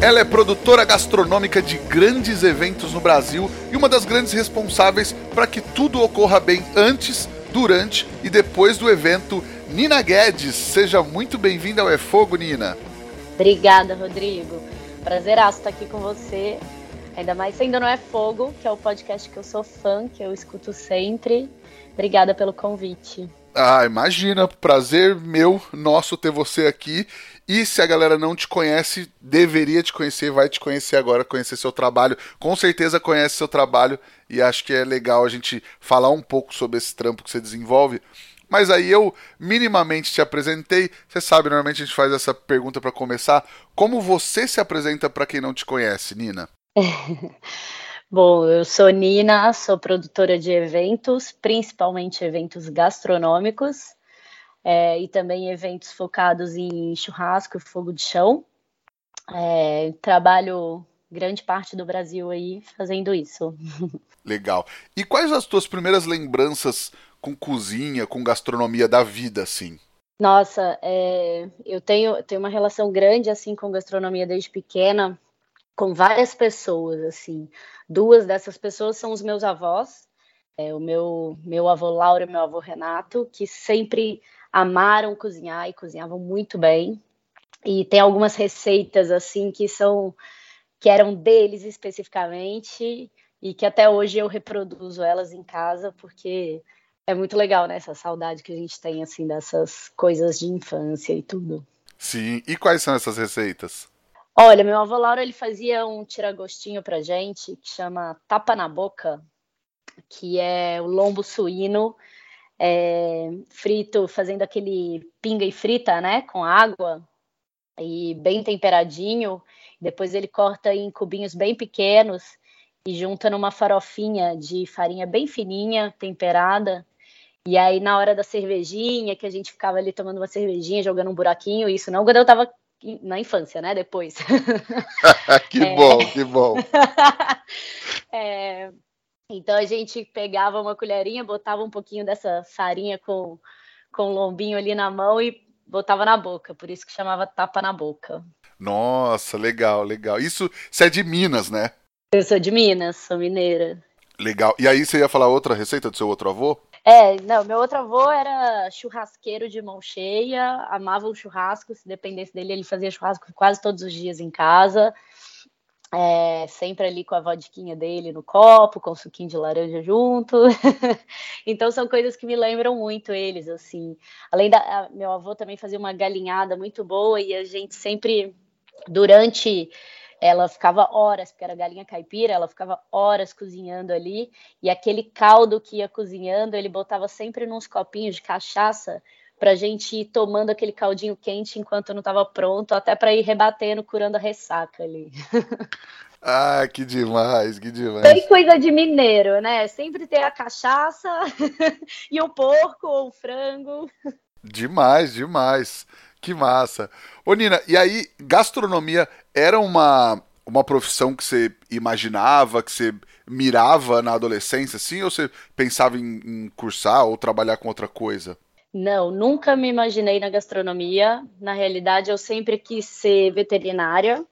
Ela é produtora gastronômica de grandes eventos no Brasil e uma das grandes responsáveis para que tudo ocorra bem antes, durante e depois do evento. Nina Guedes, seja muito bem-vinda ao É Fogo, Nina. Obrigada, Rodrigo. Prazeraço estar aqui com você. Ainda mais se ainda não é Fogo, que é o podcast que eu sou fã, que eu escuto sempre. Obrigada pelo convite. Ah, imagina, prazer meu, nosso ter você aqui. E se a galera não te conhece, deveria te conhecer, vai te conhecer agora, conhecer seu trabalho. Com certeza conhece seu trabalho e acho que é legal a gente falar um pouco sobre esse trampo que você desenvolve. Mas aí eu minimamente te apresentei. Você sabe, normalmente a gente faz essa pergunta para começar. Como você se apresenta para quem não te conhece, Nina? Bom, eu sou Nina, sou produtora de eventos, principalmente eventos gastronômicos é, e também eventos focados em churrasco e fogo de chão. É, trabalho grande parte do Brasil aí fazendo isso. Legal. E quais as tuas primeiras lembranças com cozinha, com gastronomia da vida, assim? Nossa, é, eu tenho, tenho uma relação grande assim com gastronomia desde pequena, com várias pessoas, assim. Duas dessas pessoas são os meus avós, é, o meu, meu avô Laura e meu avô Renato, que sempre amaram cozinhar e cozinhavam muito bem. E tem algumas receitas assim que são que eram deles especificamente e que até hoje eu reproduzo elas em casa porque é muito legal, né? Essa saudade que a gente tem assim dessas coisas de infância e tudo. Sim. E quais são essas receitas? Olha, meu avô Laura ele fazia um tiragostinho pra gente que chama tapa na boca, que é o lombo suíno é, frito, fazendo aquele pinga e frita, né, com água e bem temperadinho. Depois ele corta em cubinhos bem pequenos e junta numa farofinha de farinha bem fininha, temperada. E aí, na hora da cervejinha, que a gente ficava ali tomando uma cervejinha, jogando um buraquinho, isso não quando eu tava na infância, né? Depois. que é... bom, que bom. é... Então a gente pegava uma colherinha, botava um pouquinho dessa farinha com, com lombinho ali na mão e botava na boca, por isso que chamava tapa na boca. Nossa, legal, legal. Isso, isso é de Minas, né? Eu sou de Minas, sou mineira. Legal. E aí você ia falar outra receita do seu outro avô? É, não, meu outro avô era churrasqueiro de mão cheia, amava o churrasco, se dependesse dele, ele fazia churrasco quase todos os dias em casa é, sempre ali com a vodquinha dele no copo, com o suquinho de laranja junto. então são coisas que me lembram muito eles, assim. Além da meu avô também fazia uma galinhada muito boa e a gente sempre durante ela ficava horas, porque era galinha caipira, ela ficava horas cozinhando ali, e aquele caldo que ia cozinhando, ele botava sempre nos copinhos de cachaça para a gente ir tomando aquele caldinho quente enquanto não estava pronto, até para ir rebatendo, curando a ressaca ali. Ah, que demais, que demais. Tem coisa de mineiro, né? Sempre ter a cachaça e o porco ou o frango. Demais, demais. Que massa. Ô Nina, e aí, gastronomia era uma, uma profissão que você imaginava, que você mirava na adolescência, assim, ou você pensava em, em cursar ou trabalhar com outra coisa? Não, nunca me imaginei na gastronomia. Na realidade, eu sempre quis ser veterinária.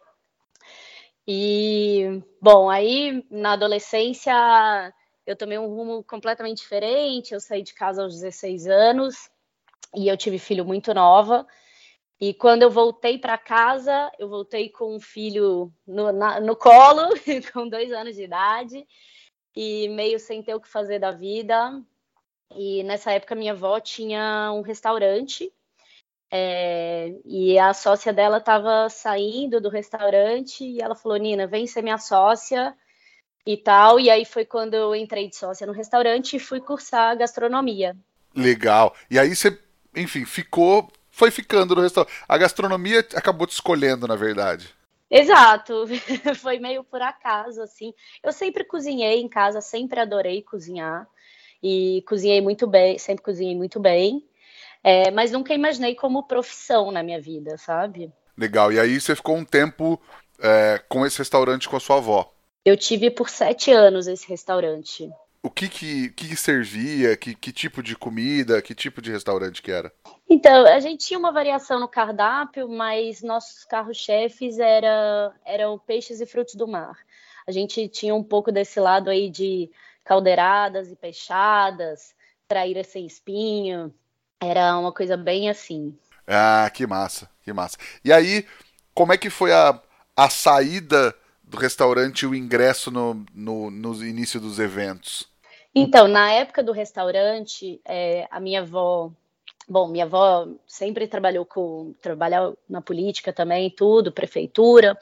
E, bom, aí na adolescência eu tomei um rumo completamente diferente. Eu saí de casa aos 16 anos e eu tive filho muito nova. E quando eu voltei para casa, eu voltei com um filho no, na, no colo, com dois anos de idade. e meio sem ter o que fazer da vida. E nessa época minha avó tinha um restaurante é, e a sócia dela estava saindo do restaurante e ela falou: Nina, vem ser minha sócia e tal. E aí foi quando eu entrei de sócia no restaurante e fui cursar gastronomia. Legal. E aí você, enfim, ficou, foi ficando no restaurante. A gastronomia acabou te escolhendo, na verdade. Exato, foi meio por acaso, assim. Eu sempre cozinhei em casa, sempre adorei cozinhar e cozinhei muito bem, sempre cozinhei muito bem, é, mas nunca imaginei como profissão na minha vida, sabe? Legal, e aí você ficou um tempo é, com esse restaurante com a sua avó? Eu tive por sete anos esse restaurante. O que que, que servia? Que, que tipo de comida? Que tipo de restaurante que era? Então, a gente tinha uma variação no cardápio, mas nossos carros-chefes era, eram peixes e frutos do mar. A gente tinha um pouco desse lado aí de caldeiradas e peixadas, traíra sem espinho. Era uma coisa bem assim. Ah, que massa, que massa. E aí, como é que foi a, a saída do restaurante e o ingresso no, no, no início dos eventos? Então, na época do restaurante, é, a minha avó Bom, minha avó sempre trabalhou com trabalhou na política também, tudo, prefeitura,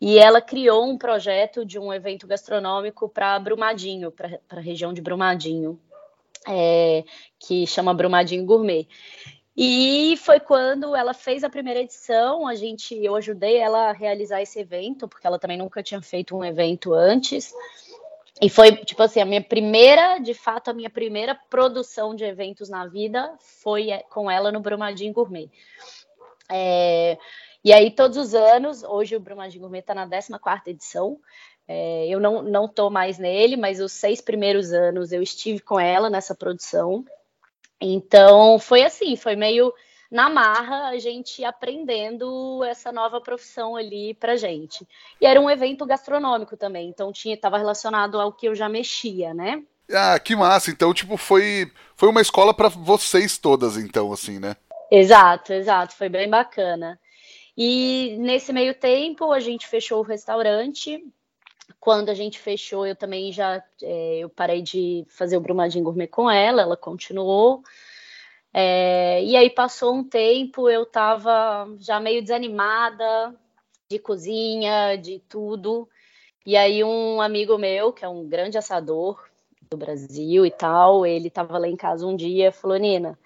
e ela criou um projeto de um evento gastronômico para Brumadinho, para a região de Brumadinho, é, que chama Brumadinho Gourmet. E foi quando ela fez a primeira edição, a gente, eu ajudei ela a realizar esse evento, porque ela também nunca tinha feito um evento antes. E foi, tipo assim, a minha primeira, de fato, a minha primeira produção de eventos na vida foi é, com ela no Brumadinho Gourmet. É, e aí, todos os anos, hoje o Brumadinho Gourmet está na 14 edição. É, eu não, não tô mais nele, mas os seis primeiros anos eu estive com ela nessa produção. Então, foi assim, foi meio na marra, a gente aprendendo essa nova profissão ali pra gente. E era um evento gastronômico também, então tinha estava relacionado ao que eu já mexia, né? Ah, que massa. Então, tipo, foi foi uma escola para vocês todas, então, assim, né? Exato, exato, foi bem bacana. E nesse meio tempo a gente fechou o restaurante. Quando a gente fechou, eu também já é, eu parei de fazer o Brumadinho Gourmet com ela, ela continuou. É, e aí passou um tempo, eu estava já meio desanimada de cozinha, de tudo. E aí um amigo meu, que é um grande assador do Brasil e tal, ele estava lá em casa um dia falou, Nina,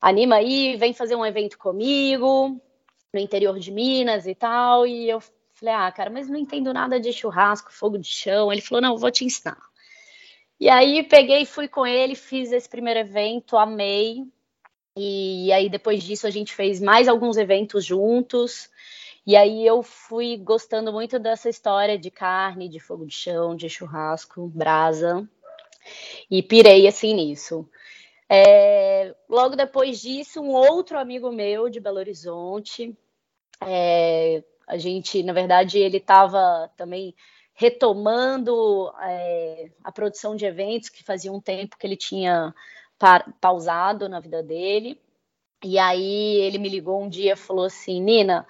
anima aí, vem fazer um evento comigo no interior de Minas e tal. E eu falei, ah, cara, mas não entendo nada de churrasco, fogo de chão. Ele falou, não, vou te ensinar. E aí peguei, fui com ele, fiz esse primeiro evento, amei. E aí depois disso a gente fez mais alguns eventos juntos. E aí eu fui gostando muito dessa história de carne, de fogo de chão, de churrasco, brasa. E pirei assim nisso. É, logo depois disso, um outro amigo meu de Belo Horizonte, é, a gente, na verdade, ele estava também retomando é, a produção de eventos que fazia um tempo que ele tinha pausado na vida dele. E aí ele me ligou um dia e falou assim: Nina,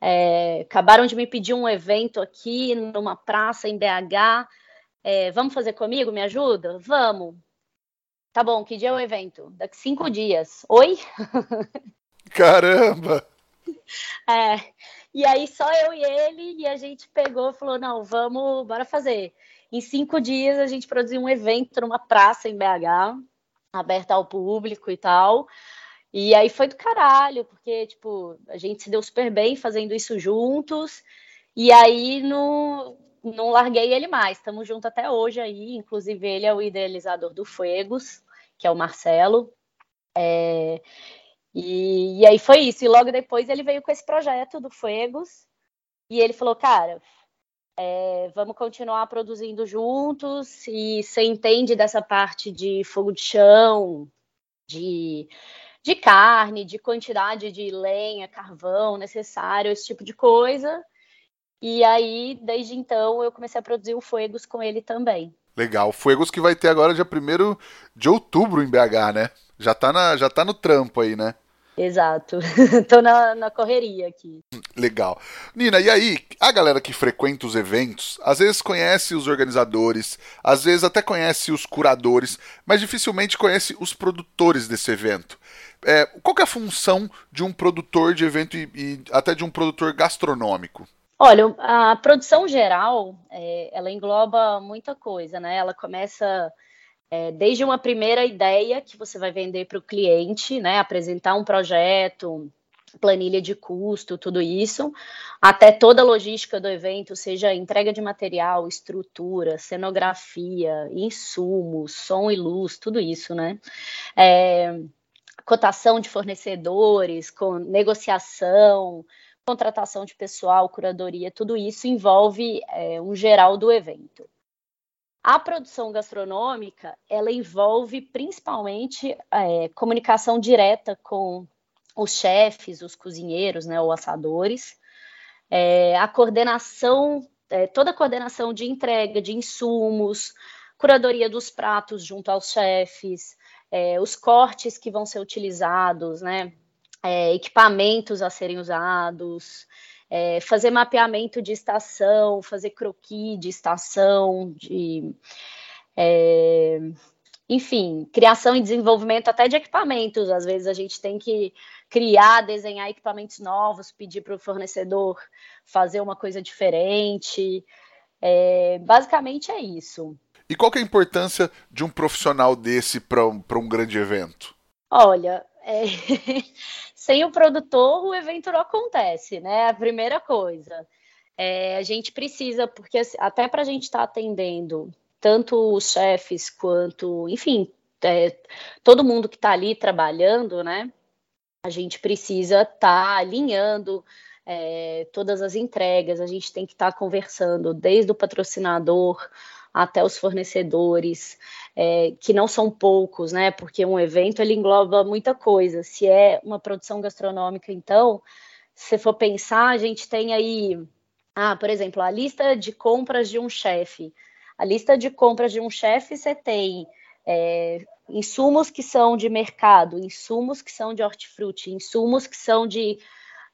é, acabaram de me pedir um evento aqui numa praça em BH. É, vamos fazer comigo? Me ajuda? Vamos. Tá bom, que dia é o evento? Daqui cinco dias. Oi? Caramba! É, e aí só eu e ele, e a gente pegou e falou: não, vamos, bora fazer. Em cinco dias a gente produziu um evento numa praça em BH aberta ao público e tal. E aí foi do caralho, porque, tipo, a gente se deu super bem fazendo isso juntos. E aí não, não larguei ele mais. Estamos juntos até hoje aí. Inclusive, ele é o idealizador do Fuegos, que é o Marcelo. É, e, e, aí foi isso. E logo depois ele veio com esse projeto do Fuegos. E ele falou, cara, é, vamos continuar produzindo juntos e você entende dessa parte de fogo de chão, de, de carne, de quantidade de lenha, carvão necessário, esse tipo de coisa. E aí, desde então, eu comecei a produzir o Fuegos com ele também. Legal. Fuegos que vai ter agora dia 1 de outubro em BH, né? Já tá, na, já tá no trampo aí, né? Exato. Tô na, na correria aqui. Legal. Nina, e aí, a galera que frequenta os eventos, às vezes conhece os organizadores, às vezes até conhece os curadores, mas dificilmente conhece os produtores desse evento. É, qual é a função de um produtor de evento e, e, até de um produtor gastronômico? Olha, a produção geral, é, ela engloba muita coisa, né? Ela começa é, desde uma primeira ideia que você vai vender para o cliente, né, apresentar um projeto, planilha de custo, tudo isso, até toda a logística do evento, seja entrega de material, estrutura, cenografia, insumos, som e luz, tudo isso, né? É, cotação de fornecedores, com negociação, contratação de pessoal, curadoria, tudo isso envolve é, um geral do evento. A produção gastronômica, ela envolve principalmente é, comunicação direta com os chefes, os cozinheiros, né, ou assadores, é, a coordenação, é, toda a coordenação de entrega de insumos, curadoria dos pratos junto aos chefes, é, os cortes que vão ser utilizados, né, é, equipamentos a serem usados, é, fazer mapeamento de estação, fazer croquis de estação, de, é, enfim, criação e desenvolvimento até de equipamentos. Às vezes a gente tem que criar, desenhar equipamentos novos, pedir para o fornecedor fazer uma coisa diferente. É, basicamente é isso. E qual é a importância de um profissional desse para um, um grande evento? Olha, é... sem o produtor o evento não acontece, né? A primeira coisa. É, a gente precisa, porque assim, até para a gente estar tá atendendo tanto os chefes quanto, enfim, é, todo mundo que está ali trabalhando, né? A gente precisa estar tá alinhando é, todas as entregas, a gente tem que estar tá conversando desde o patrocinador até os fornecedores, é, que não são poucos, né? Porque um evento ele engloba muita coisa. Se é uma produção gastronômica, então, se for pensar, a gente tem aí, ah, por exemplo, a lista de compras de um chefe. A lista de compras de um chefe você tem é, insumos que são de mercado, insumos que são de hortifruti, insumos que são de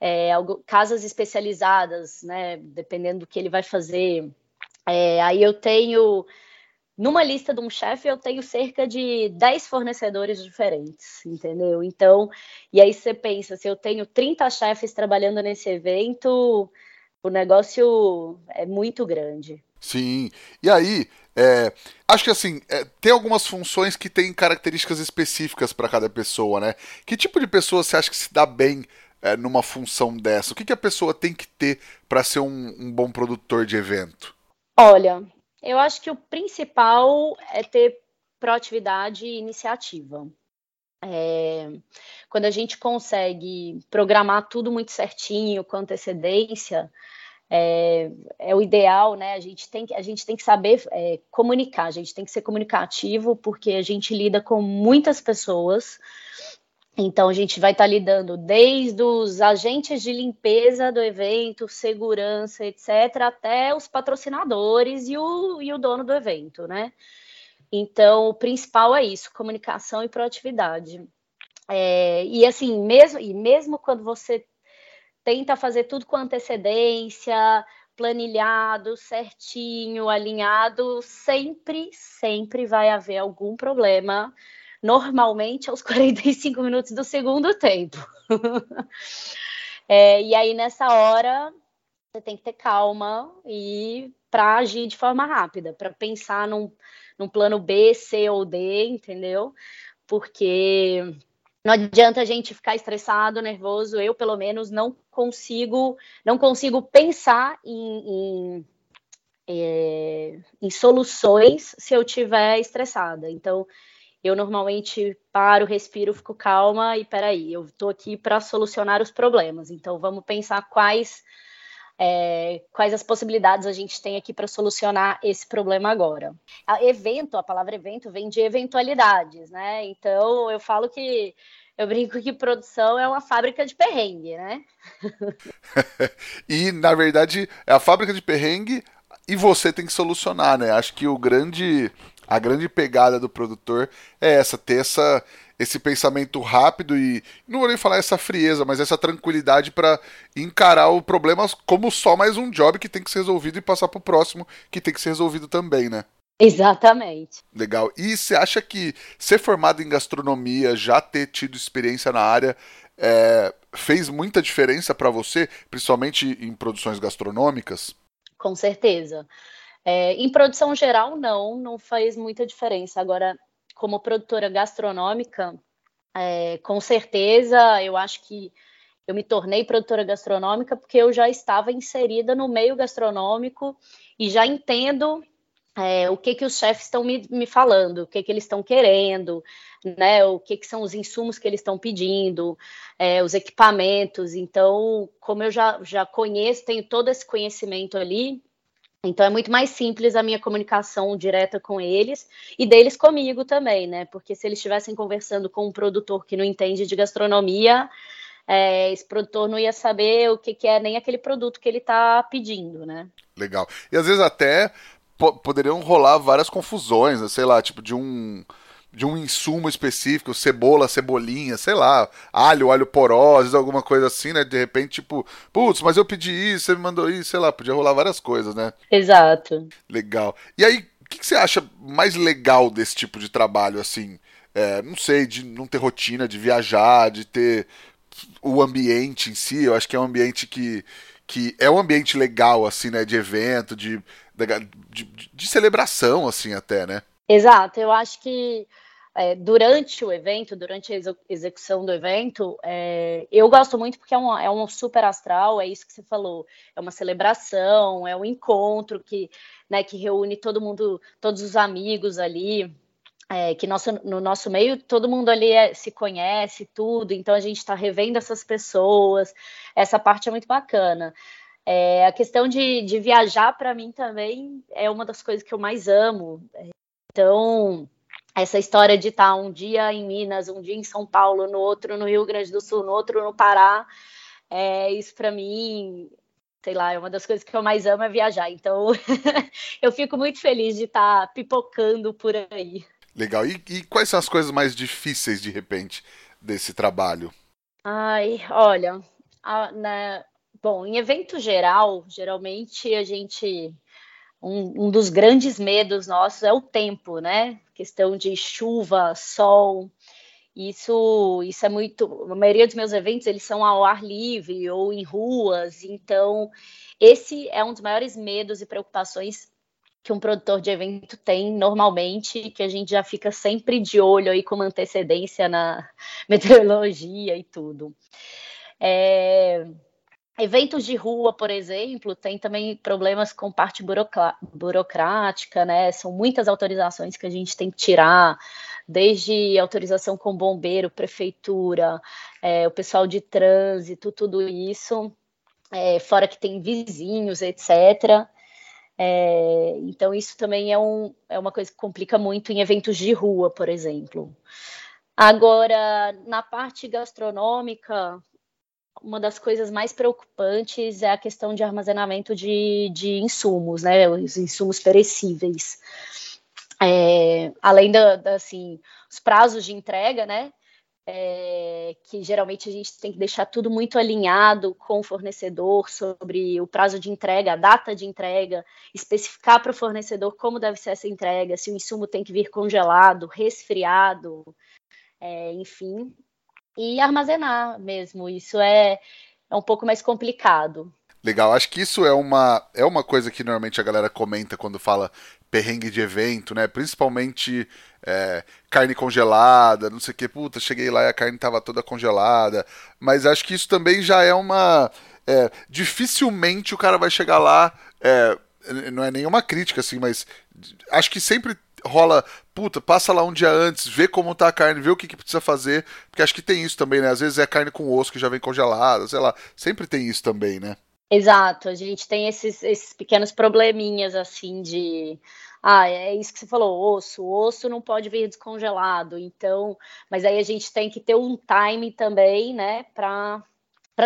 é, casas especializadas, né? Dependendo do que ele vai fazer é, aí eu tenho, numa lista de um chefe, eu tenho cerca de 10 fornecedores diferentes, entendeu? Então, e aí você pensa, se eu tenho 30 chefes trabalhando nesse evento, o negócio é muito grande. Sim. E aí, é, acho que assim, é, tem algumas funções que têm características específicas para cada pessoa, né? Que tipo de pessoa você acha que se dá bem é, numa função dessa? O que, que a pessoa tem que ter para ser um, um bom produtor de evento? Olha, eu acho que o principal é ter proatividade e iniciativa. É, quando a gente consegue programar tudo muito certinho, com antecedência, é, é, o ideal, né? A gente tem que, a gente tem que saber é, comunicar, a gente tem que ser comunicativo, porque a gente lida com muitas pessoas então, a gente vai estar tá lidando desde os agentes de limpeza do evento, segurança, etc., até os patrocinadores e o, e o dono do evento, né? Então, o principal é isso: comunicação e proatividade. É, e assim, mesmo, e mesmo quando você tenta fazer tudo com antecedência, planilhado, certinho, alinhado, sempre, sempre vai haver algum problema normalmente aos 45 minutos do segundo tempo. é, e aí, nessa hora, você tem que ter calma e para agir de forma rápida, para pensar num, num plano B, C ou D, entendeu? Porque não adianta a gente ficar estressado, nervoso. Eu, pelo menos, não consigo, não consigo pensar em, em, é, em soluções se eu tiver estressada. Então, eu normalmente paro, respiro, fico calma e peraí, eu estou aqui para solucionar os problemas. Então vamos pensar quais é, quais as possibilidades a gente tem aqui para solucionar esse problema agora. A evento, a palavra evento vem de eventualidades, né? Então eu falo que eu brinco que produção é uma fábrica de perrengue, né? e na verdade é a fábrica de perrengue e você tem que solucionar, né? Acho que o grande a grande pegada do produtor é essa, ter essa, esse pensamento rápido e não vou nem falar essa frieza, mas essa tranquilidade para encarar o problema como só mais um job que tem que ser resolvido e passar para o próximo que tem que ser resolvido também, né? Exatamente. Legal. E você acha que ser formado em gastronomia, já ter tido experiência na área, é, fez muita diferença para você, principalmente em produções gastronômicas? Com certeza. É, em produção geral, não, não faz muita diferença. Agora, como produtora gastronômica, é, com certeza, eu acho que eu me tornei produtora gastronômica porque eu já estava inserida no meio gastronômico e já entendo é, o que que os chefes estão me, me, falando, o que que eles estão querendo, né? O que que são os insumos que eles estão pedindo, é, os equipamentos. Então, como eu já, já conheço, tenho todo esse conhecimento ali, então é muito mais simples a minha comunicação direta com eles e deles comigo também, né? Porque se eles estivessem conversando com um produtor que não entende de gastronomia, é, esse produtor não ia saber o que, que é nem aquele produto que ele está pedindo, né? Legal. E às vezes até poderiam rolar várias confusões, né? sei lá, tipo de um de um insumo específico, cebola, cebolinha, sei lá, alho, alho porose, alguma coisa assim, né? De repente, tipo, putz, mas eu pedi isso, você me mandou isso, sei lá, podia rolar várias coisas, né? Exato. Legal. E aí, o que, que, você acha mais legal desse tipo de trabalho, assim? É, não sei, de não ter rotina, de viajar, de ter o ambiente em si, eu acho que é um ambiente que, que é um ambiente legal, assim, né? De evento, de, de, de celebração, assim, até, né? Exato, eu acho que é, durante o evento, durante a execução do evento, é, eu gosto muito porque é um, é um super astral, é isso que você falou, é uma celebração, é um encontro que, né, que reúne todo mundo, todos os amigos ali, é, que nosso, no nosso meio todo mundo ali é, se conhece, tudo, então a gente está revendo essas pessoas, essa parte é muito bacana. É, a questão de, de viajar, para mim, também é uma das coisas que eu mais amo. Então, essa história de estar um dia em Minas, um dia em São Paulo, no outro no Rio Grande do Sul, no outro no Pará, é, isso para mim, sei lá, é uma das coisas que eu mais amo é viajar. Então, eu fico muito feliz de estar pipocando por aí. Legal. E, e, quais são as coisas mais difíceis, de repente, desse trabalho? Ai, olha, a, né, bom, em evento geral, geralmente a gente um, um, dos grandes medos nossos é o tempo, né? Questão de chuva, sol. Isso, isso é muito. A maioria dos meus eventos eles são ao ar livre ou em ruas. Então, esse é um dos maiores medos e preocupações que um produtor de evento tem normalmente, que a gente já fica sempre de olho aí com uma antecedência na meteorologia e tudo. É, Eventos de rua, por exemplo, tem também problemas com parte burocrática, né? São muitas autorizações que a gente tem que tirar, desde autorização com bombeiro, prefeitura, é, o pessoal de trânsito, tudo isso, é, fora que tem vizinhos, etc. É, então, isso também é, um, é uma coisa que complica muito em eventos de rua, por exemplo. Agora, na parte gastronômica, uma das coisas mais preocupantes é a questão de armazenamento de, de insumos, né? Os insumos perecíveis. É, além da, da, assim, os prazos de entrega, né? É, que geralmente a gente tem que deixar tudo muito alinhado com o fornecedor sobre o prazo de entrega, a data de entrega, especificar para o fornecedor como deve ser essa entrega, se o insumo tem que vir congelado, resfriado, é, enfim e armazenar mesmo. Isso é, é um pouco mais complicado. Legal, acho que isso é uma, é uma coisa que normalmente a galera comenta quando fala perrengue de evento, né? Principalmente é, carne congelada, não sei o que, puta, cheguei lá e a carne estava toda congelada. Mas acho que isso também já é uma. É, dificilmente o cara vai chegar lá. É, não é nenhuma crítica, assim, mas acho que sempre rola, puta, passa lá um dia antes, vê como tá a carne, vê o que, que precisa fazer, porque acho que tem isso também, né? Às vezes é carne com osso que já vem congelada, sei lá, sempre tem isso também, né? Exato, a gente tem esses, esses pequenos probleminhas assim de ah, é isso que você falou, osso, o osso não pode vir descongelado, então, mas aí a gente tem que ter um time também, né, para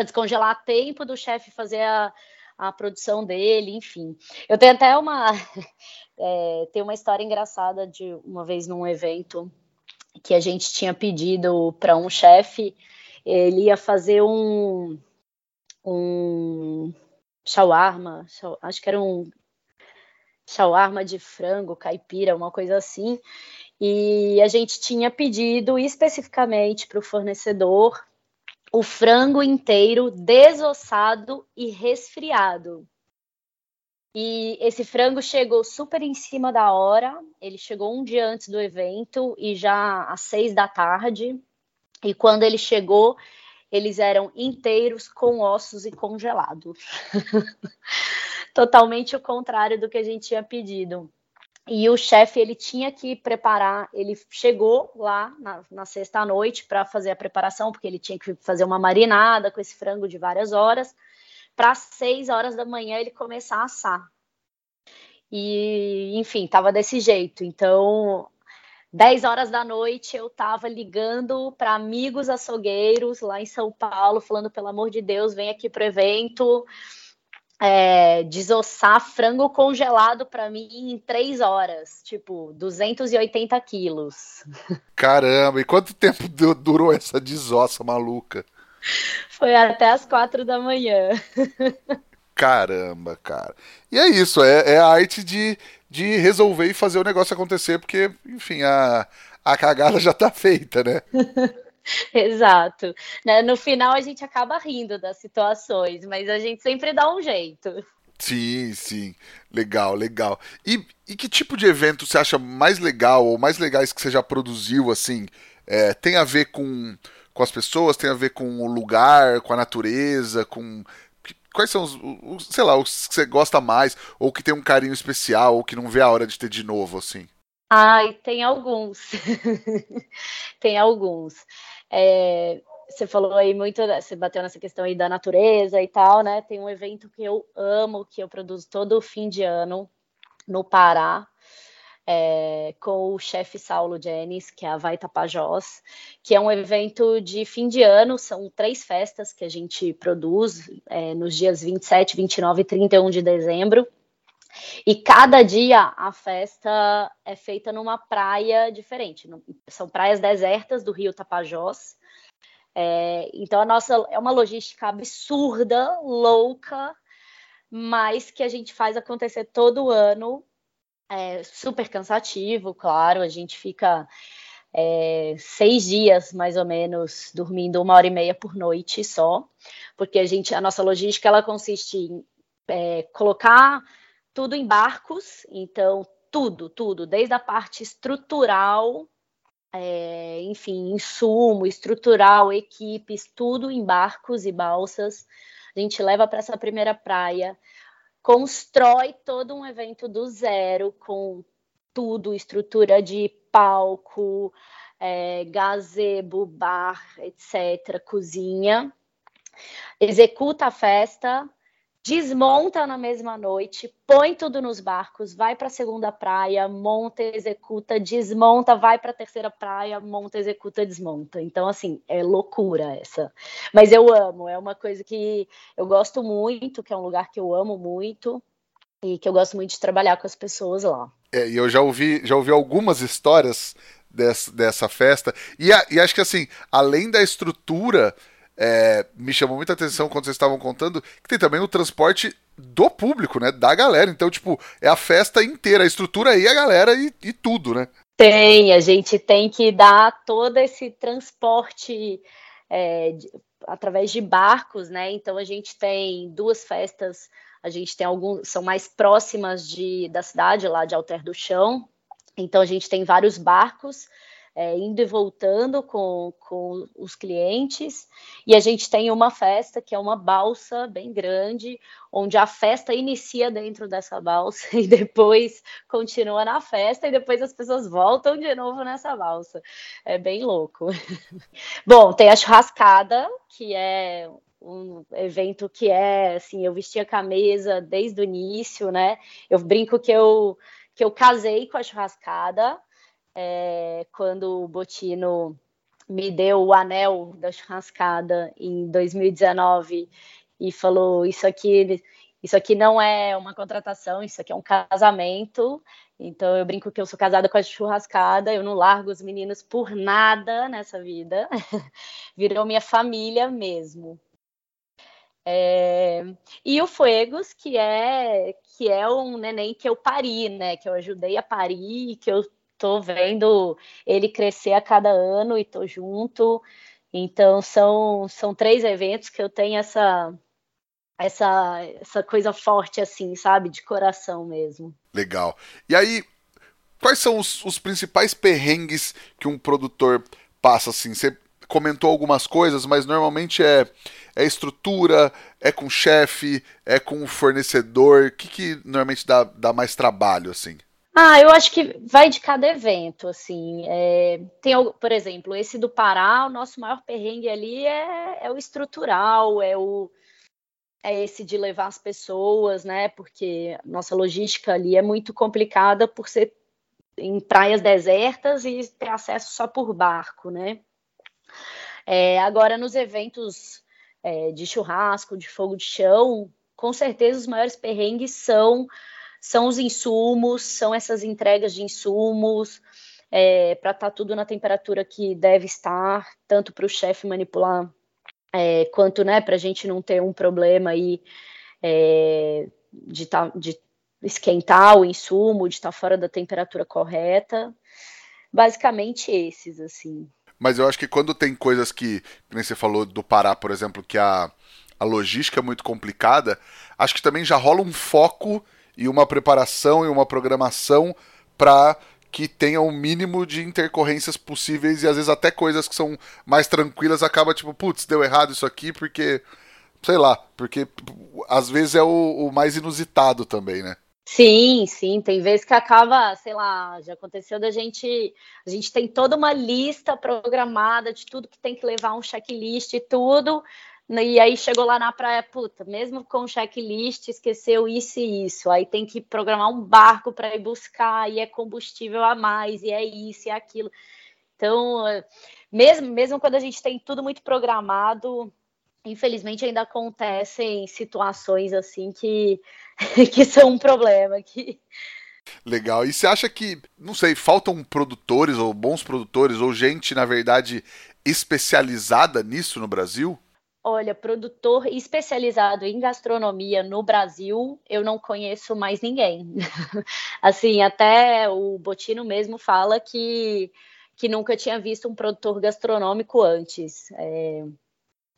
descongelar a tempo do chefe fazer a, a produção dele, enfim. Eu tenho até uma é, tem uma história engraçada de uma vez num evento que a gente tinha pedido para um chefe, ele ia fazer um um shawarma, acho que era um shawarma de frango, caipira, uma coisa assim. E a gente tinha pedido especificamente para o fornecedor o frango inteiro desossado e resfriado. E esse frango chegou super em cima da hora. Ele chegou um dia antes do evento e já às seis da tarde. E quando ele chegou, eles eram inteiros, com ossos e congelados. Totalmente o contrário do que a gente tinha pedido. E o chefe ele tinha que preparar, ele chegou lá na, na sexta noite para fazer a preparação, porque ele tinha que fazer uma marinada com esse frango de várias horas, para seis horas da manhã ele começar a assar. E, enfim, estava desse jeito. Então, 10 horas da noite eu estava ligando para amigos açougueiros lá em São Paulo, falando, pelo amor de Deus, vem aqui pro evento é, desossar frango congelado para mim em três horas, tipo, 280 quilos. Caramba, e quanto tempo durou essa desossa maluca? Foi até as quatro da manhã. Caramba, cara. E é isso, é, é a arte de, de resolver e fazer o negócio acontecer, porque, enfim, a, a cagada já tá feita, né? Exato. Né? No final a gente acaba rindo das situações, mas a gente sempre dá um jeito. Sim, sim. Legal, legal. E, e que tipo de evento você acha mais legal ou mais legais que você já produziu, assim? É, tem a ver com, com as pessoas, tem a ver com o lugar, com a natureza, com. Quais são os, os, sei lá, os que você gosta mais, ou que tem um carinho especial, ou que não vê a hora de ter de novo, assim? Ai, tem alguns. tem alguns. É, você falou aí muito, você bateu nessa questão aí da natureza e tal, né? Tem um evento que eu amo, que eu produzo todo fim de ano no Pará, é, com o chefe Saulo Jennings, que é a Vai Tapajós, que é um evento de fim de ano, são três festas que a gente produz é, nos dias 27, 29 e 31 de dezembro. E cada dia a festa é feita numa praia diferente. São praias desertas do Rio Tapajós. É, então a nossa é uma logística absurda, louca, mas que a gente faz acontecer todo ano. É super cansativo, claro. A gente fica é, seis dias mais ou menos dormindo uma hora e meia por noite só, porque a gente a nossa logística ela consiste em é, colocar tudo em barcos, então tudo, tudo, desde a parte estrutural, é, enfim, insumo, estrutural, equipes, tudo em barcos e balsas. A gente leva para essa primeira praia, constrói todo um evento do zero, com tudo, estrutura de palco, é, gazebo, bar, etc., cozinha. Executa a festa, desmonta na mesma noite, põe tudo nos barcos, vai para a segunda praia, monta, executa, desmonta, vai para a terceira praia, monta, executa, desmonta. Então, assim, é loucura essa. Mas eu amo, é uma coisa que eu gosto muito, que é um lugar que eu amo muito e que eu gosto muito de trabalhar com as pessoas lá. É, e eu já ouvi, já ouvi algumas histórias dessa, dessa festa, e, a, e acho que assim, além da estrutura é, me chamou muita atenção quando vocês estavam contando que tem também o transporte do público, né? Da galera. Então, tipo, é a festa inteira, a estrutura e a galera e, e tudo, né? Tem, a gente tem que dar todo esse transporte é, de, através de barcos, né? Então a gente tem duas festas, a gente tem alguns, são mais próximas de, da cidade, lá de Alter do Chão. Então a gente tem vários barcos é, indo e voltando com, com os clientes. E a gente tem uma festa que é uma balsa bem grande, onde a festa inicia dentro dessa balsa e depois continua na festa e depois as pessoas voltam de novo nessa balsa. É bem louco. Bom, tem a churrascada, que é um evento que é assim, eu vestia a camisa desde o início, né? Eu brinco que eu que eu casei com a churrascada, é, quando o Botino me deu o anel da churrascada em 2019 e falou isso aqui isso aqui não é uma contratação, isso aqui é um casamento. Então eu brinco que eu sou casada com a churrascada, eu não largo os meninos por nada nessa vida. Virou minha família mesmo. É... E o Fuegos, que é que é um neném que eu pari, né? Que eu ajudei a parir, que eu tô vendo ele crescer a cada ano e tô junto. Então são, são três eventos que eu tenho essa essa essa coisa forte assim, sabe, de coração mesmo. Legal. E aí, quais são os, os principais perrengues que um produtor passa assim? Você comentou algumas coisas, mas normalmente é é estrutura, é com chefe, é com fornecedor. O que, que normalmente dá, dá mais trabalho assim? Ah, eu acho que vai de cada evento, assim. É, tem, por exemplo, esse do Pará, o nosso maior perrengue ali é, é o estrutural, é o é esse de levar as pessoas, né? Porque nossa logística ali é muito complicada por ser em praias desertas e ter acesso só por barco, né? É, agora, nos eventos é, de churrasco, de fogo de chão, com certeza os maiores perrengues são são os insumos, são essas entregas de insumos, é, para estar tá tudo na temperatura que deve estar, tanto para o chefe manipular, é, quanto né, para a gente não ter um problema aí é, de, tá, de esquentar o insumo, de estar tá fora da temperatura correta. Basicamente esses, assim. Mas eu acho que quando tem coisas que, como você falou do Pará, por exemplo, que a, a logística é muito complicada, acho que também já rola um foco e uma preparação e uma programação para que tenha o um mínimo de intercorrências possíveis e às vezes até coisas que são mais tranquilas acaba tipo, putz, deu errado isso aqui porque sei lá, porque às vezes é o, o mais inusitado também, né? Sim, sim, tem vezes que acaba, sei lá, já aconteceu da gente, a gente tem toda uma lista programada de tudo que tem que levar um checklist e tudo, e aí chegou lá na praia, puta, mesmo com checklist, esqueceu isso e isso. Aí tem que programar um barco para ir buscar, e é combustível a mais, e é isso e é aquilo. Então, mesmo, mesmo quando a gente tem tudo muito programado, infelizmente ainda acontecem situações assim que, que são um problema. Que... Legal. E você acha que, não sei, faltam produtores ou bons produtores ou gente, na verdade, especializada nisso no Brasil? Olha, produtor especializado em gastronomia no Brasil, eu não conheço mais ninguém. assim, até o Botino mesmo fala que, que nunca tinha visto um produtor gastronômico antes. É...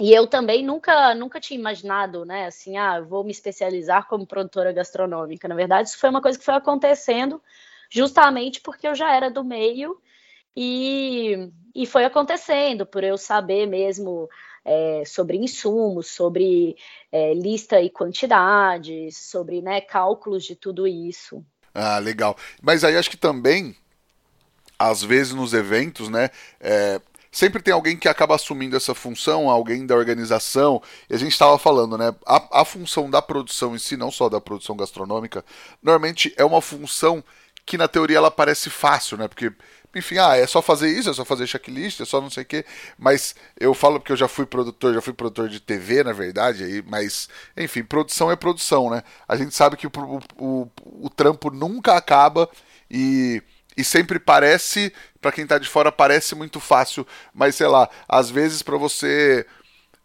E eu também nunca, nunca tinha imaginado, né? Assim, ah, vou me especializar como produtora gastronômica. Na verdade, isso foi uma coisa que foi acontecendo justamente porque eu já era do meio e, e foi acontecendo, por eu saber mesmo é, sobre insumos, sobre é, lista e quantidades, sobre né, cálculos de tudo isso. Ah, legal. Mas aí acho que também, às vezes nos eventos, né, é, sempre tem alguém que acaba assumindo essa função, alguém da organização. E a gente estava falando, né? A, a, função da produção em si, não só da produção gastronômica, normalmente é uma função que na teoria ela parece fácil, né? Porque enfim, ah, é só fazer isso, é só fazer checklist, é só não sei o quê. Mas eu falo porque eu já fui produtor, já fui produtor de TV, na verdade, aí, mas, enfim, produção é produção, né? A gente sabe que o, o, o trampo nunca acaba e, e sempre parece, para quem tá de fora, parece muito fácil, mas sei lá, às vezes para você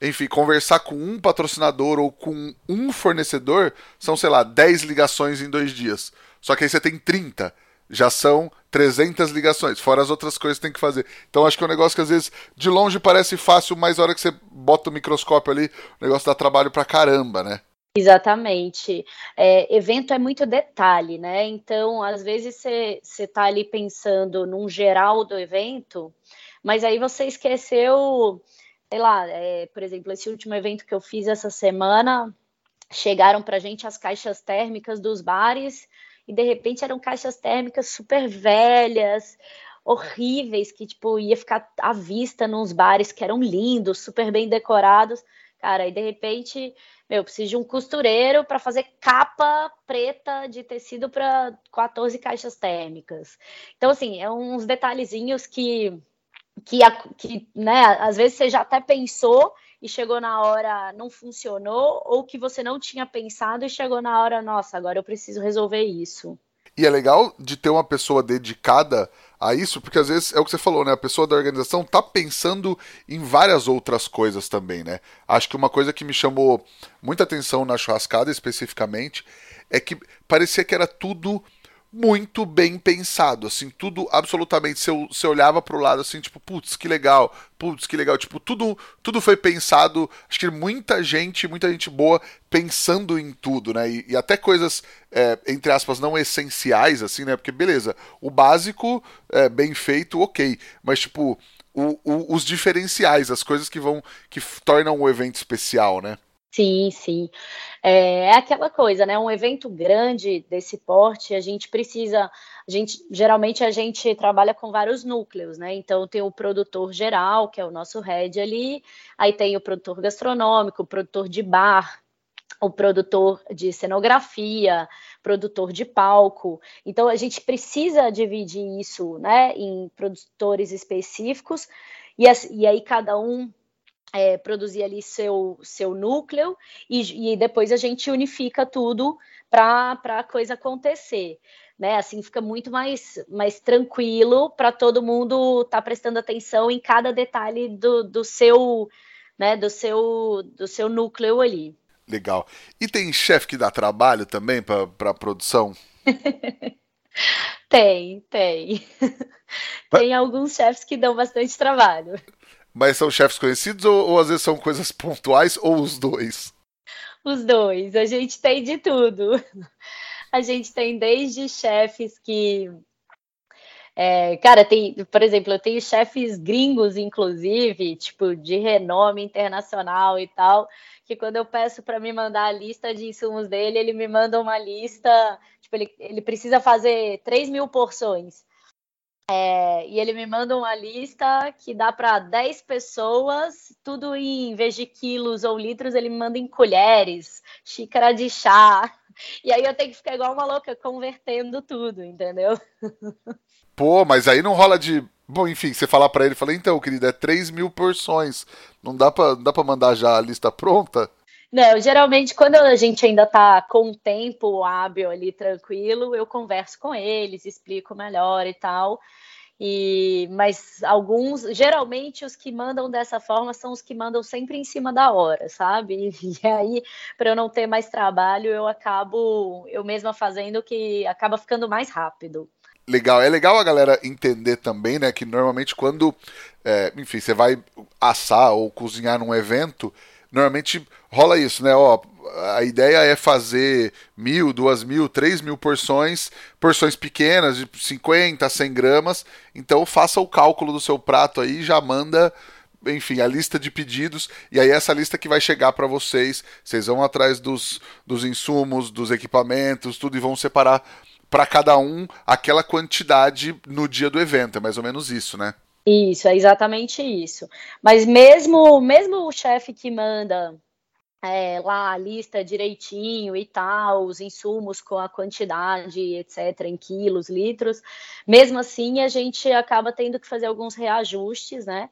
enfim, conversar com um patrocinador ou com um fornecedor são, sei lá, 10 ligações em dois dias. Só que aí você tem 30 já são 300 ligações, fora as outras coisas que tem que fazer. Então acho que é um negócio que às vezes de longe parece fácil, mas a hora que você bota o microscópio ali, o negócio dá trabalho pra caramba, né? Exatamente. É, evento é muito detalhe, né? Então, às vezes você está ali pensando num geral do evento, mas aí você esqueceu, sei lá, é, por exemplo, esse último evento que eu fiz essa semana, chegaram para gente as caixas térmicas dos bares e de repente eram caixas térmicas super velhas, horríveis, que tipo ia ficar à vista nos bares que eram lindos, super bem decorados. Cara, e de repente, meu, preciso de um costureiro para fazer capa preta de tecido para 14 caixas térmicas. Então, assim, é uns detalhezinhos que, que, que né, às vezes você já até pensou e chegou na hora não funcionou, ou que você não tinha pensado e chegou na hora, nossa, agora eu preciso resolver isso. E é legal de ter uma pessoa dedicada a isso, porque às vezes é o que você falou, né? A pessoa da organização tá pensando em várias outras coisas também, né? Acho que uma coisa que me chamou muita atenção na churrascada especificamente é que parecia que era tudo muito bem pensado, assim, tudo absolutamente. Você, você olhava pro lado assim, tipo, putz, que legal, putz, que legal. Tipo, tudo, tudo foi pensado. Acho que muita gente, muita gente boa pensando em tudo, né? E, e até coisas, é, entre aspas, não essenciais, assim, né? Porque, beleza, o básico, é, bem feito, ok. Mas, tipo, o, o, os diferenciais, as coisas que vão. que tornam o evento especial, né? Sim, sim. É, é aquela coisa, né? Um evento grande desse porte, a gente precisa, a gente geralmente a gente trabalha com vários núcleos, né? Então tem o produtor geral, que é o nosso head ali, aí tem o produtor gastronômico, o produtor de bar, o produtor de cenografia, produtor de palco. Então a gente precisa dividir isso, né, em produtores específicos e, e aí cada um é, produzir ali seu, seu núcleo e, e depois a gente unifica tudo para a coisa acontecer. Né? Assim fica muito mais, mais tranquilo para todo mundo estar tá prestando atenção em cada detalhe do, do seu né, do seu do seu núcleo ali. Legal. E tem chefe que dá trabalho também para a produção? tem, tem. tem alguns chefes que dão bastante trabalho. Mas são chefes conhecidos ou, ou às vezes são coisas pontuais ou os dois? Os dois. A gente tem de tudo. A gente tem desde chefes que é, cara, tem, por exemplo, eu tenho chefes gringos, inclusive, tipo, de renome internacional e tal, que quando eu peço para me mandar a lista de insumos dele, ele me manda uma lista, tipo, ele, ele precisa fazer 3 mil porções. É, e ele me manda uma lista que dá para 10 pessoas, tudo em, em vez de quilos ou litros, ele me manda em colheres, xícara de chá. E aí eu tenho que ficar igual uma louca convertendo tudo, entendeu? Pô, mas aí não rola de. Bom, enfim, você falar para ele, falei, então, querido, é 3 mil porções. Não dá pra mandar já a lista pronta? Não, geralmente quando a gente ainda está com o tempo hábil ali, tranquilo, eu converso com eles, explico melhor e tal. E, mas alguns, geralmente os que mandam dessa forma são os que mandam sempre em cima da hora, sabe? E aí, para eu não ter mais trabalho, eu acabo eu mesma fazendo que acaba ficando mais rápido. Legal, é legal a galera entender também, né, que normalmente quando, é, enfim, você vai assar ou cozinhar num evento, normalmente rola isso, né? Ó, a ideia é fazer mil, duas mil, três mil porções, porções pequenas, de 50, 100 gramas. Então faça o cálculo do seu prato aí, já manda, enfim, a lista de pedidos. E aí essa lista que vai chegar para vocês. Vocês vão atrás dos, dos insumos, dos equipamentos, tudo e vão separar para cada um aquela quantidade no dia do evento. É mais ou menos isso, né? Isso, é exatamente isso. Mas mesmo, mesmo o chefe que manda é, lá a lista direitinho e tal, os insumos com a quantidade, etc., em quilos, litros, mesmo assim a gente acaba tendo que fazer alguns reajustes, né?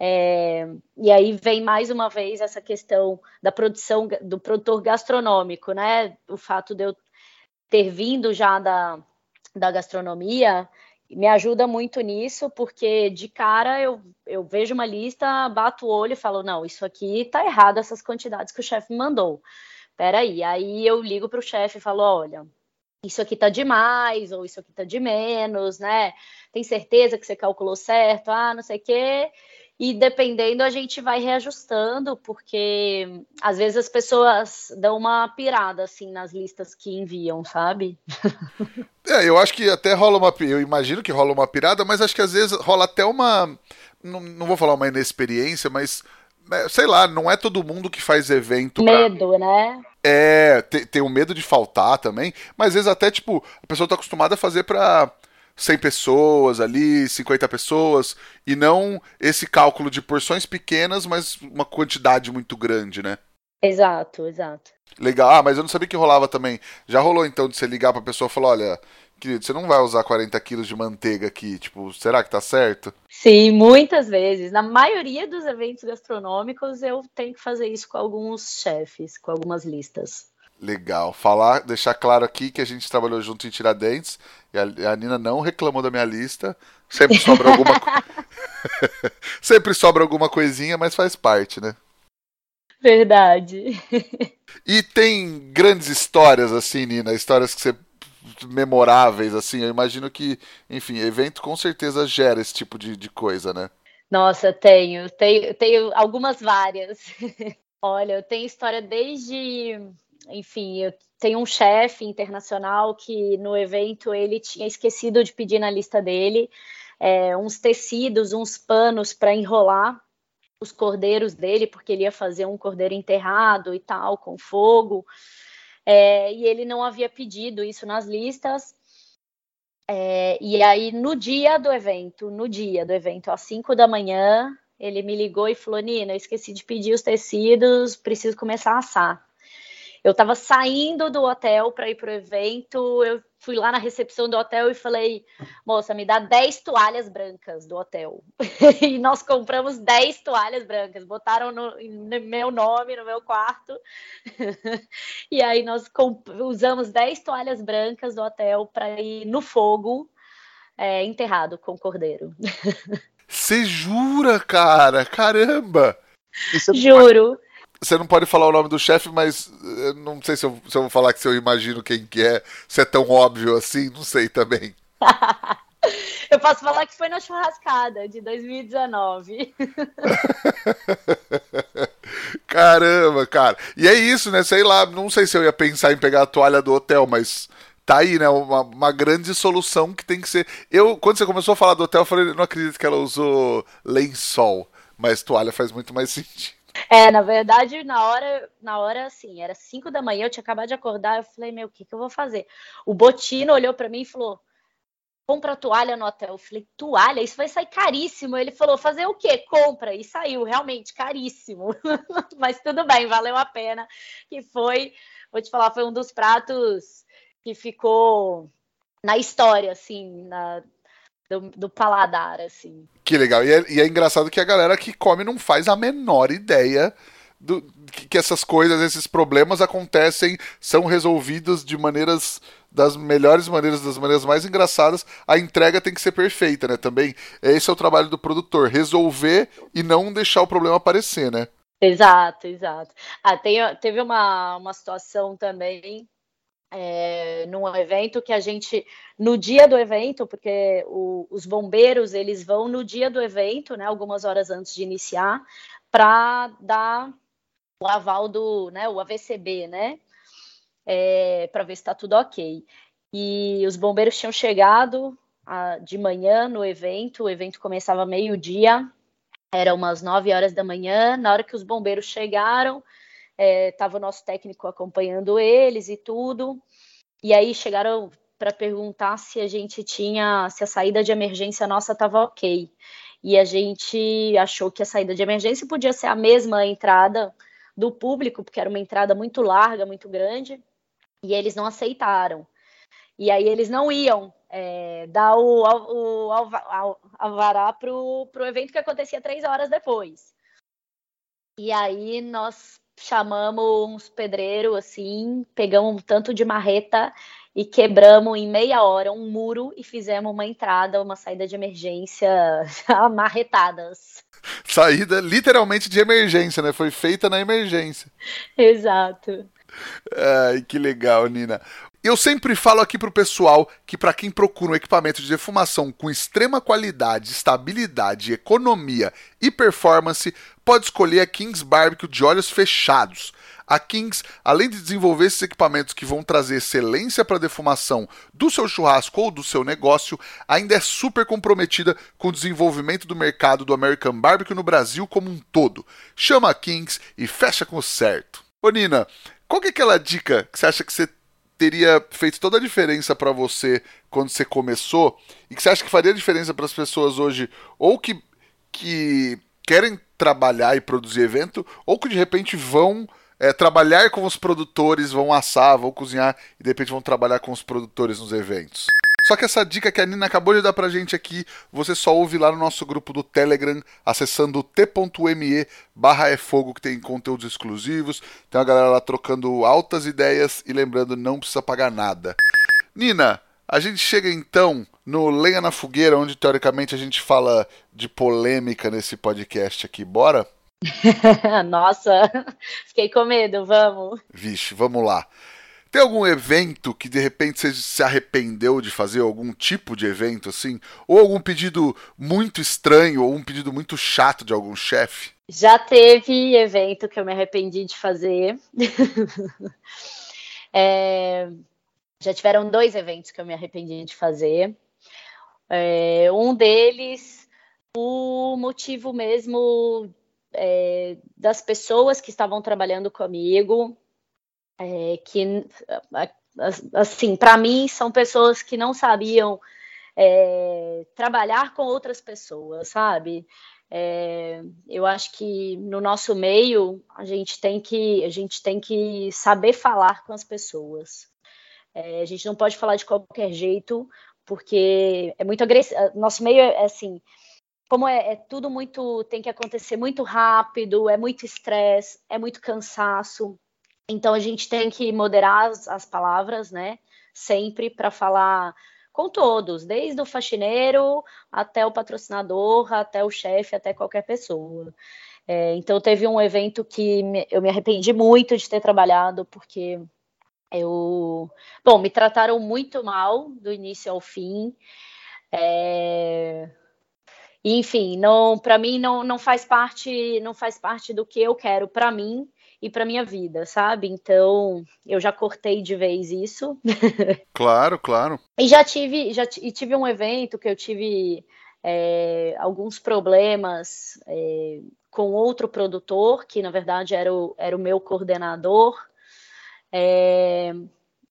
É, e aí vem mais uma vez essa questão da produção do produtor gastronômico, né? O fato de eu ter vindo já da, da gastronomia me ajuda muito nisso, porque de cara eu, eu vejo uma lista, bato o olho e falo, não, isso aqui tá errado, essas quantidades que o chefe me mandou. Peraí, aí eu ligo para o chefe e falo, olha, isso aqui tá demais, ou isso aqui tá de menos, né? Tem certeza que você calculou certo? Ah, não sei o quê e dependendo a gente vai reajustando, porque às vezes as pessoas dão uma pirada assim nas listas que enviam, sabe? É, eu acho que até rola uma. Eu imagino que rola uma pirada, mas acho que às vezes rola até uma. Não, não vou falar uma inexperiência, mas. Né, sei lá, não é todo mundo que faz evento. Medo, pra... né? É, tem, tem o medo de faltar também, mas às vezes até, tipo, a pessoa tá acostumada a fazer pra 100 pessoas ali, 50 pessoas, e não esse cálculo de porções pequenas, mas uma quantidade muito grande, né? Exato, exato. Legal. Ah, mas eu não sabia que rolava também. Já rolou então de você ligar pra pessoa e falar, olha, querido, você não vai usar 40 quilos de manteiga aqui, tipo, será que tá certo? Sim, muitas vezes. Na maioria dos eventos gastronômicos eu tenho que fazer isso com alguns chefes, com algumas listas. Legal. Falar, deixar claro aqui que a gente trabalhou junto em Tiradentes e a, a Nina não reclamou da minha lista. Sempre sobra alguma Sempre sobra alguma coisinha, mas faz parte, né? Verdade. E tem grandes histórias assim, Nina, histórias que você memoráveis assim. Eu imagino que, enfim, evento com certeza gera esse tipo de, de coisa, né? Nossa, tenho, tenho, tenho algumas várias. Olha, eu tenho história desde enfim, eu tenho um chefe internacional que no evento ele tinha esquecido de pedir na lista dele é, uns tecidos, uns panos para enrolar os cordeiros dele, porque ele ia fazer um cordeiro enterrado e tal, com fogo. É, e ele não havia pedido isso nas listas. É, e aí, no dia do evento, no dia do evento, às 5 da manhã, ele me ligou e falou: Nina, eu esqueci de pedir os tecidos, preciso começar a assar. Eu estava saindo do hotel para ir para o evento, eu fui lá na recepção do hotel e falei, moça, me dá 10 toalhas brancas do hotel. e nós compramos 10 toalhas brancas, botaram no, no meu nome, no meu quarto. e aí nós usamos 10 toalhas brancas do hotel para ir no fogo é, enterrado com o cordeiro. Você jura, cara? Caramba! Juro. Você não pode falar o nome do chefe, mas eh, não sei se eu, se eu vou falar que se eu imagino quem que é, se é tão óbvio assim, não sei também. eu posso falar que foi na churrascada de 2019. Caramba, cara. E é isso, né? Sei lá, não sei se eu ia pensar em pegar a toalha do hotel, mas tá aí, né? Uma, uma, grande solução que tem que ser. Eu, quando você começou a falar do hotel, eu falei, não acredito que ela usou lençol, mas toalha faz muito mais sentido. É, na verdade, na hora, na hora, assim, era 5 da manhã, eu tinha acabado de acordar, eu falei, meu, o que, que eu vou fazer? O Botino olhou para mim e falou, compra toalha no hotel. Eu falei, toalha? Isso vai sair caríssimo. Ele falou, fazer o quê? Compra. E saiu, realmente, caríssimo. Mas tudo bem, valeu a pena. Que foi, vou te falar, foi um dos pratos que ficou na história, assim, na, do, do, paladar, assim. Que legal. E é, e é, engraçado que a galera que come não faz a menor ideia do, que, que, essas coisas, esses problemas acontecem, são resolvidos de maneiras das melhores maneiras, das maneiras mais engraçadas. A entrega tem que ser perfeita, né? Também esse é o trabalho do produtor, resolver e não deixar o problema aparecer, né? Exato, exato. Ah, tem, teve uma, uma situação também é, num evento que a gente, no dia do evento, porque o, os bombeiros eles vão no dia do evento, né, algumas horas antes de iniciar, para dar o aval do, né, o AVCB, né, é, para ver se está tudo ok. E os bombeiros tinham chegado a, de manhã no evento, o evento começava meio-dia, era umas 9 horas da manhã, na hora que os bombeiros chegaram, estava é, o nosso técnico acompanhando eles e tudo. E aí chegaram para perguntar se a gente tinha, se a saída de emergência nossa estava ok. E a gente achou que a saída de emergência podia ser a mesma entrada do público, porque era uma entrada muito larga, muito grande, e eles não aceitaram. E aí eles não iam é, dar o, o, o alvará para o evento que acontecia três horas depois. E aí nós chamamos uns pedreiros assim, pegamos um tanto de marreta e quebramos em meia hora um muro e fizemos uma entrada, uma saída de emergência amarretadas. Saída literalmente de emergência, né? Foi feita na emergência. Exato. Ai, que legal, Nina. Eu sempre falo aqui pro pessoal que para quem procura um equipamento de defumação com extrema qualidade, estabilidade, economia e performance, pode escolher a Kings Barbecue de olhos fechados. A Kings, além de desenvolver esses equipamentos que vão trazer excelência para a defumação do seu churrasco ou do seu negócio, ainda é super comprometida com o desenvolvimento do mercado do American Barbecue no Brasil como um todo. Chama a Kings e fecha com o certo. Ô Nina, qual que é aquela dica que você acha que você teria feito toda a diferença para você quando você começou e que você acha que faria diferença para as pessoas hoje ou que, que querem trabalhar e produzir evento ou que de repente vão é, trabalhar com os produtores, vão assar, vão cozinhar e de repente vão trabalhar com os produtores nos eventos? Só que essa dica que a Nina acabou de dar pra gente aqui, você só ouve lá no nosso grupo do Telegram, acessando t.me barra é fogo, que tem conteúdos exclusivos, tem uma galera lá trocando altas ideias e lembrando, não precisa pagar nada. Nina, a gente chega então no Lenha na Fogueira, onde teoricamente a gente fala de polêmica nesse podcast aqui. Bora? Nossa, fiquei com medo, vamos. Vixe, vamos lá. Tem algum evento que de repente você se arrependeu de fazer, algum tipo de evento assim? Ou algum pedido muito estranho, ou um pedido muito chato de algum chefe? Já teve evento que eu me arrependi de fazer. é, já tiveram dois eventos que eu me arrependi de fazer. É, um deles, o motivo mesmo é, das pessoas que estavam trabalhando comigo é, que assim para mim são pessoas que não sabiam é, trabalhar com outras pessoas, sabe? É, eu acho que no nosso meio a gente tem que a gente tem que saber falar com as pessoas. É, a gente não pode falar de qualquer jeito porque é muito agressivo. Nosso meio é assim, como é, é, tudo muito tem que acontecer muito rápido, é muito estresse, é muito cansaço. Então a gente tem que moderar as, as palavras, né? Sempre para falar com todos, desde o faxineiro até o patrocinador, até o chefe, até qualquer pessoa. É, então teve um evento que me, eu me arrependi muito de ter trabalhado, porque eu. Bom, me trataram muito mal do início ao fim. É, enfim, não, para mim não, não faz parte, não faz parte do que eu quero para mim e para minha vida, sabe? Então, eu já cortei de vez isso. Claro, claro. e já tive, já e tive um evento que eu tive é, alguns problemas é, com outro produtor, que na verdade era o, era o meu coordenador, é,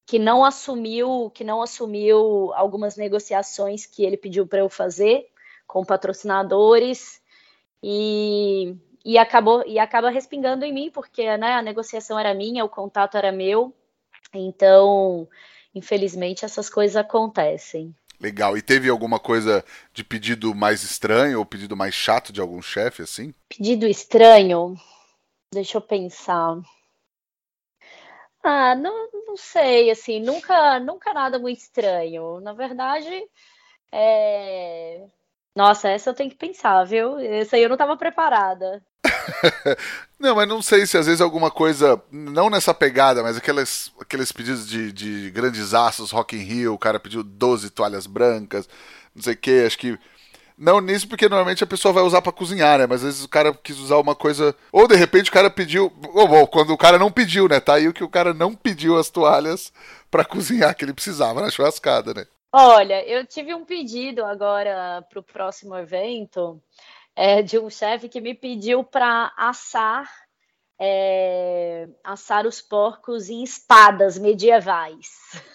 que não assumiu, que não assumiu algumas negociações que ele pediu para eu fazer com patrocinadores e e acabou e acaba respingando em mim porque né, a negociação era minha, o contato era meu. Então, infelizmente essas coisas acontecem. Legal. E teve alguma coisa de pedido mais estranho ou pedido mais chato de algum chefe assim? Pedido estranho? Deixa eu pensar. Ah, não, não sei, assim, nunca, nunca nada muito estranho. Na verdade, é... Nossa, essa eu tenho que pensar, viu? Essa aí eu não estava preparada. não, mas não sei se às vezes alguma coisa, não nessa pegada, mas aqueles, aqueles pedidos de, de grandes aços, Rock in Rio, o cara pediu 12 toalhas brancas, não sei o que, acho que. Não nisso, porque normalmente a pessoa vai usar para cozinhar, né? Mas às vezes o cara quis usar uma coisa. Ou de repente o cara pediu. Ou bom, quando o cara não pediu, né? Tá aí o que o cara não pediu as toalhas para cozinhar, que ele precisava na churrascada, né? Olha, eu tive um pedido agora para o próximo evento é, de um chefe que me pediu para assar é, assar os porcos em espadas medievais.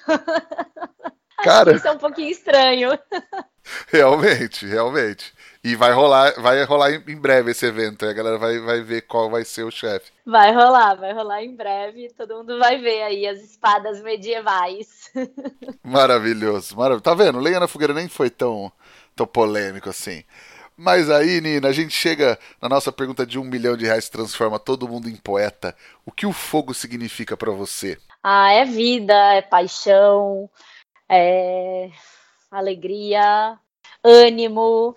Cara, isso é um pouquinho estranho. Realmente, realmente. E vai rolar, vai rolar em breve esse evento. A galera vai, vai ver qual vai ser o chefe. Vai rolar, vai rolar em breve. Todo mundo vai ver aí as espadas medievais. Maravilhoso, maravilhoso. Tá vendo? Lenha na fogueira nem foi tão, tão polêmico assim. Mas aí, Nina, a gente chega na nossa pergunta de um milhão de reais transforma todo mundo em poeta. O que o fogo significa para você? Ah, é vida, é paixão, é alegria, ânimo.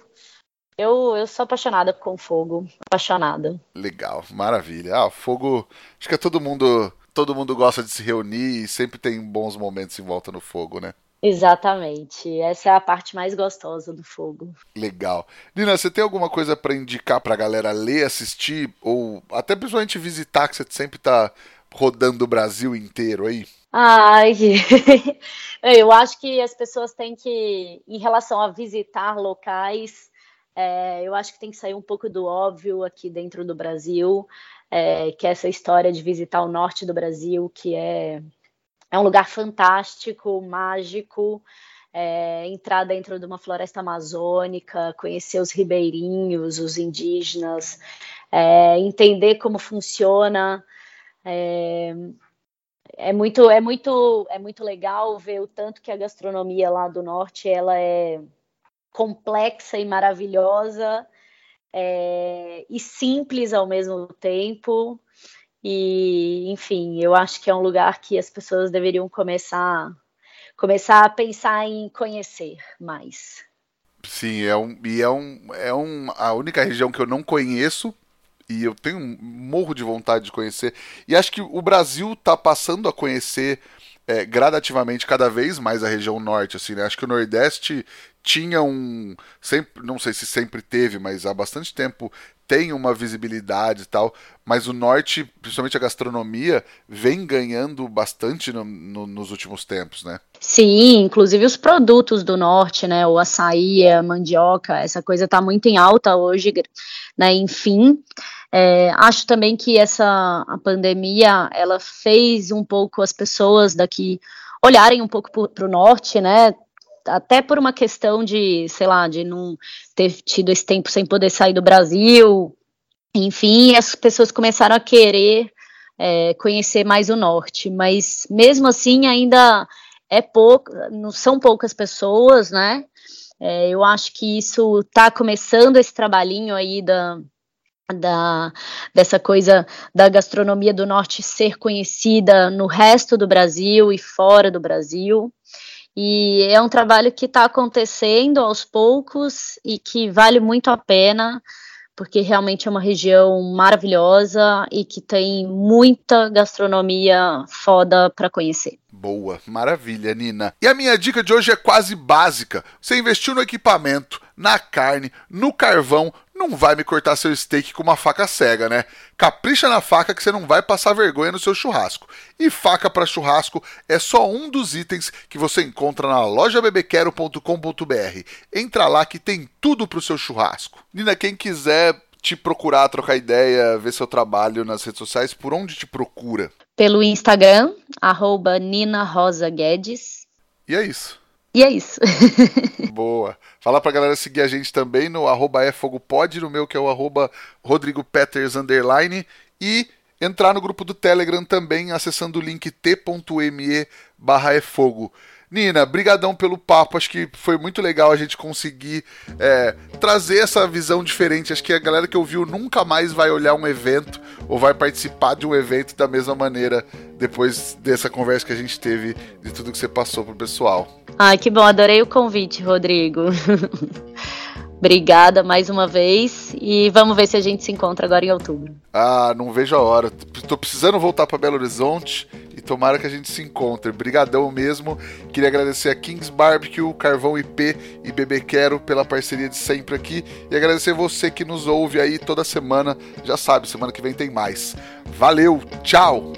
Eu, eu sou apaixonada com fogo, apaixonada. Legal, maravilha. Ah, fogo, acho que é todo mundo, todo mundo gosta de se reunir e sempre tem bons momentos em volta no fogo, né? Exatamente. Essa é a parte mais gostosa do fogo. Legal. Nina, você tem alguma coisa para indicar para a galera ler, assistir ou até principalmente visitar que você sempre está rodando o Brasil inteiro aí? Ai, eu acho que as pessoas têm que, em relação a visitar locais, é, eu acho que tem que sair um pouco do óbvio aqui dentro do Brasil, é, que é essa história de visitar o norte do Brasil, que é é um lugar fantástico, mágico. É, entrar dentro de uma floresta amazônica, conhecer os ribeirinhos, os indígenas, é, entender como funciona é, é muito, é muito, é muito legal ver o tanto que a gastronomia lá do norte ela é complexa e maravilhosa é, e simples ao mesmo tempo. E, enfim, eu acho que é um lugar que as pessoas deveriam começar, começar a pensar em conhecer mais. Sim, é um, e é um, é um, a única região que eu não conheço e eu tenho um morro de vontade de conhecer. E acho que o Brasil está passando a conhecer é, gradativamente cada vez mais a região norte, assim, né? Acho que o Nordeste tinha um, sempre, não sei se sempre teve, mas há bastante tempo tem uma visibilidade e tal, mas o norte, principalmente a gastronomia, vem ganhando bastante no, no, nos últimos tempos, né? Sim, inclusive os produtos do norte, né? O açaí, a mandioca, essa coisa está muito em alta hoje, né? Enfim, é, acho também que essa a pandemia ela fez um pouco as pessoas daqui olharem um pouco para o norte, né? Até por uma questão de, sei lá, de não ter tido esse tempo sem poder sair do Brasil. Enfim, as pessoas começaram a querer é, conhecer mais o norte, mas mesmo assim ainda é pouco, são poucas pessoas, né? É, eu acho que isso está começando esse trabalhinho aí da, da, dessa coisa da gastronomia do norte ser conhecida no resto do Brasil e fora do Brasil. E é um trabalho que está acontecendo aos poucos e que vale muito a pena, porque realmente é uma região maravilhosa e que tem muita gastronomia foda para conhecer. Boa, maravilha, Nina. E a minha dica de hoje é quase básica. Você investiu no equipamento, na carne, no carvão, não vai me cortar seu steak com uma faca cega, né? Capricha na faca que você não vai passar vergonha no seu churrasco. E faca para churrasco é só um dos itens que você encontra na lojabebequero.com.br. Entra lá que tem tudo pro seu churrasco. Nina, quem quiser te procurar, trocar ideia, ver seu trabalho nas redes sociais, por onde te procura? Pelo Instagram, arroba Nina Rosa Guedes. E é isso. E é isso. Boa. Fala pra galera seguir a gente também no arroba efogopod, no meu que é o arroba Rodrigo Peters underline, e entrar no grupo do Telegram também, acessando o link t.me barra. Nina, brigadão pelo papo, acho que foi muito legal a gente conseguir é, trazer essa visão diferente. Acho que a galera que ouviu nunca mais vai olhar um evento ou vai participar de um evento da mesma maneira depois dessa conversa que a gente teve de tudo que você passou pro pessoal. Ai, que bom, adorei o convite, Rodrigo. Obrigada mais uma vez e vamos ver se a gente se encontra agora em outubro. Ah, não vejo a hora. Tô precisando voltar para Belo Horizonte e tomara que a gente se encontre. Brigadão mesmo. Queria agradecer a Kings Barbecue, Carvão IP e Bebê Quero pela parceria de sempre aqui e agradecer você que nos ouve aí toda semana. Já sabe, semana que vem tem mais. Valeu, tchau.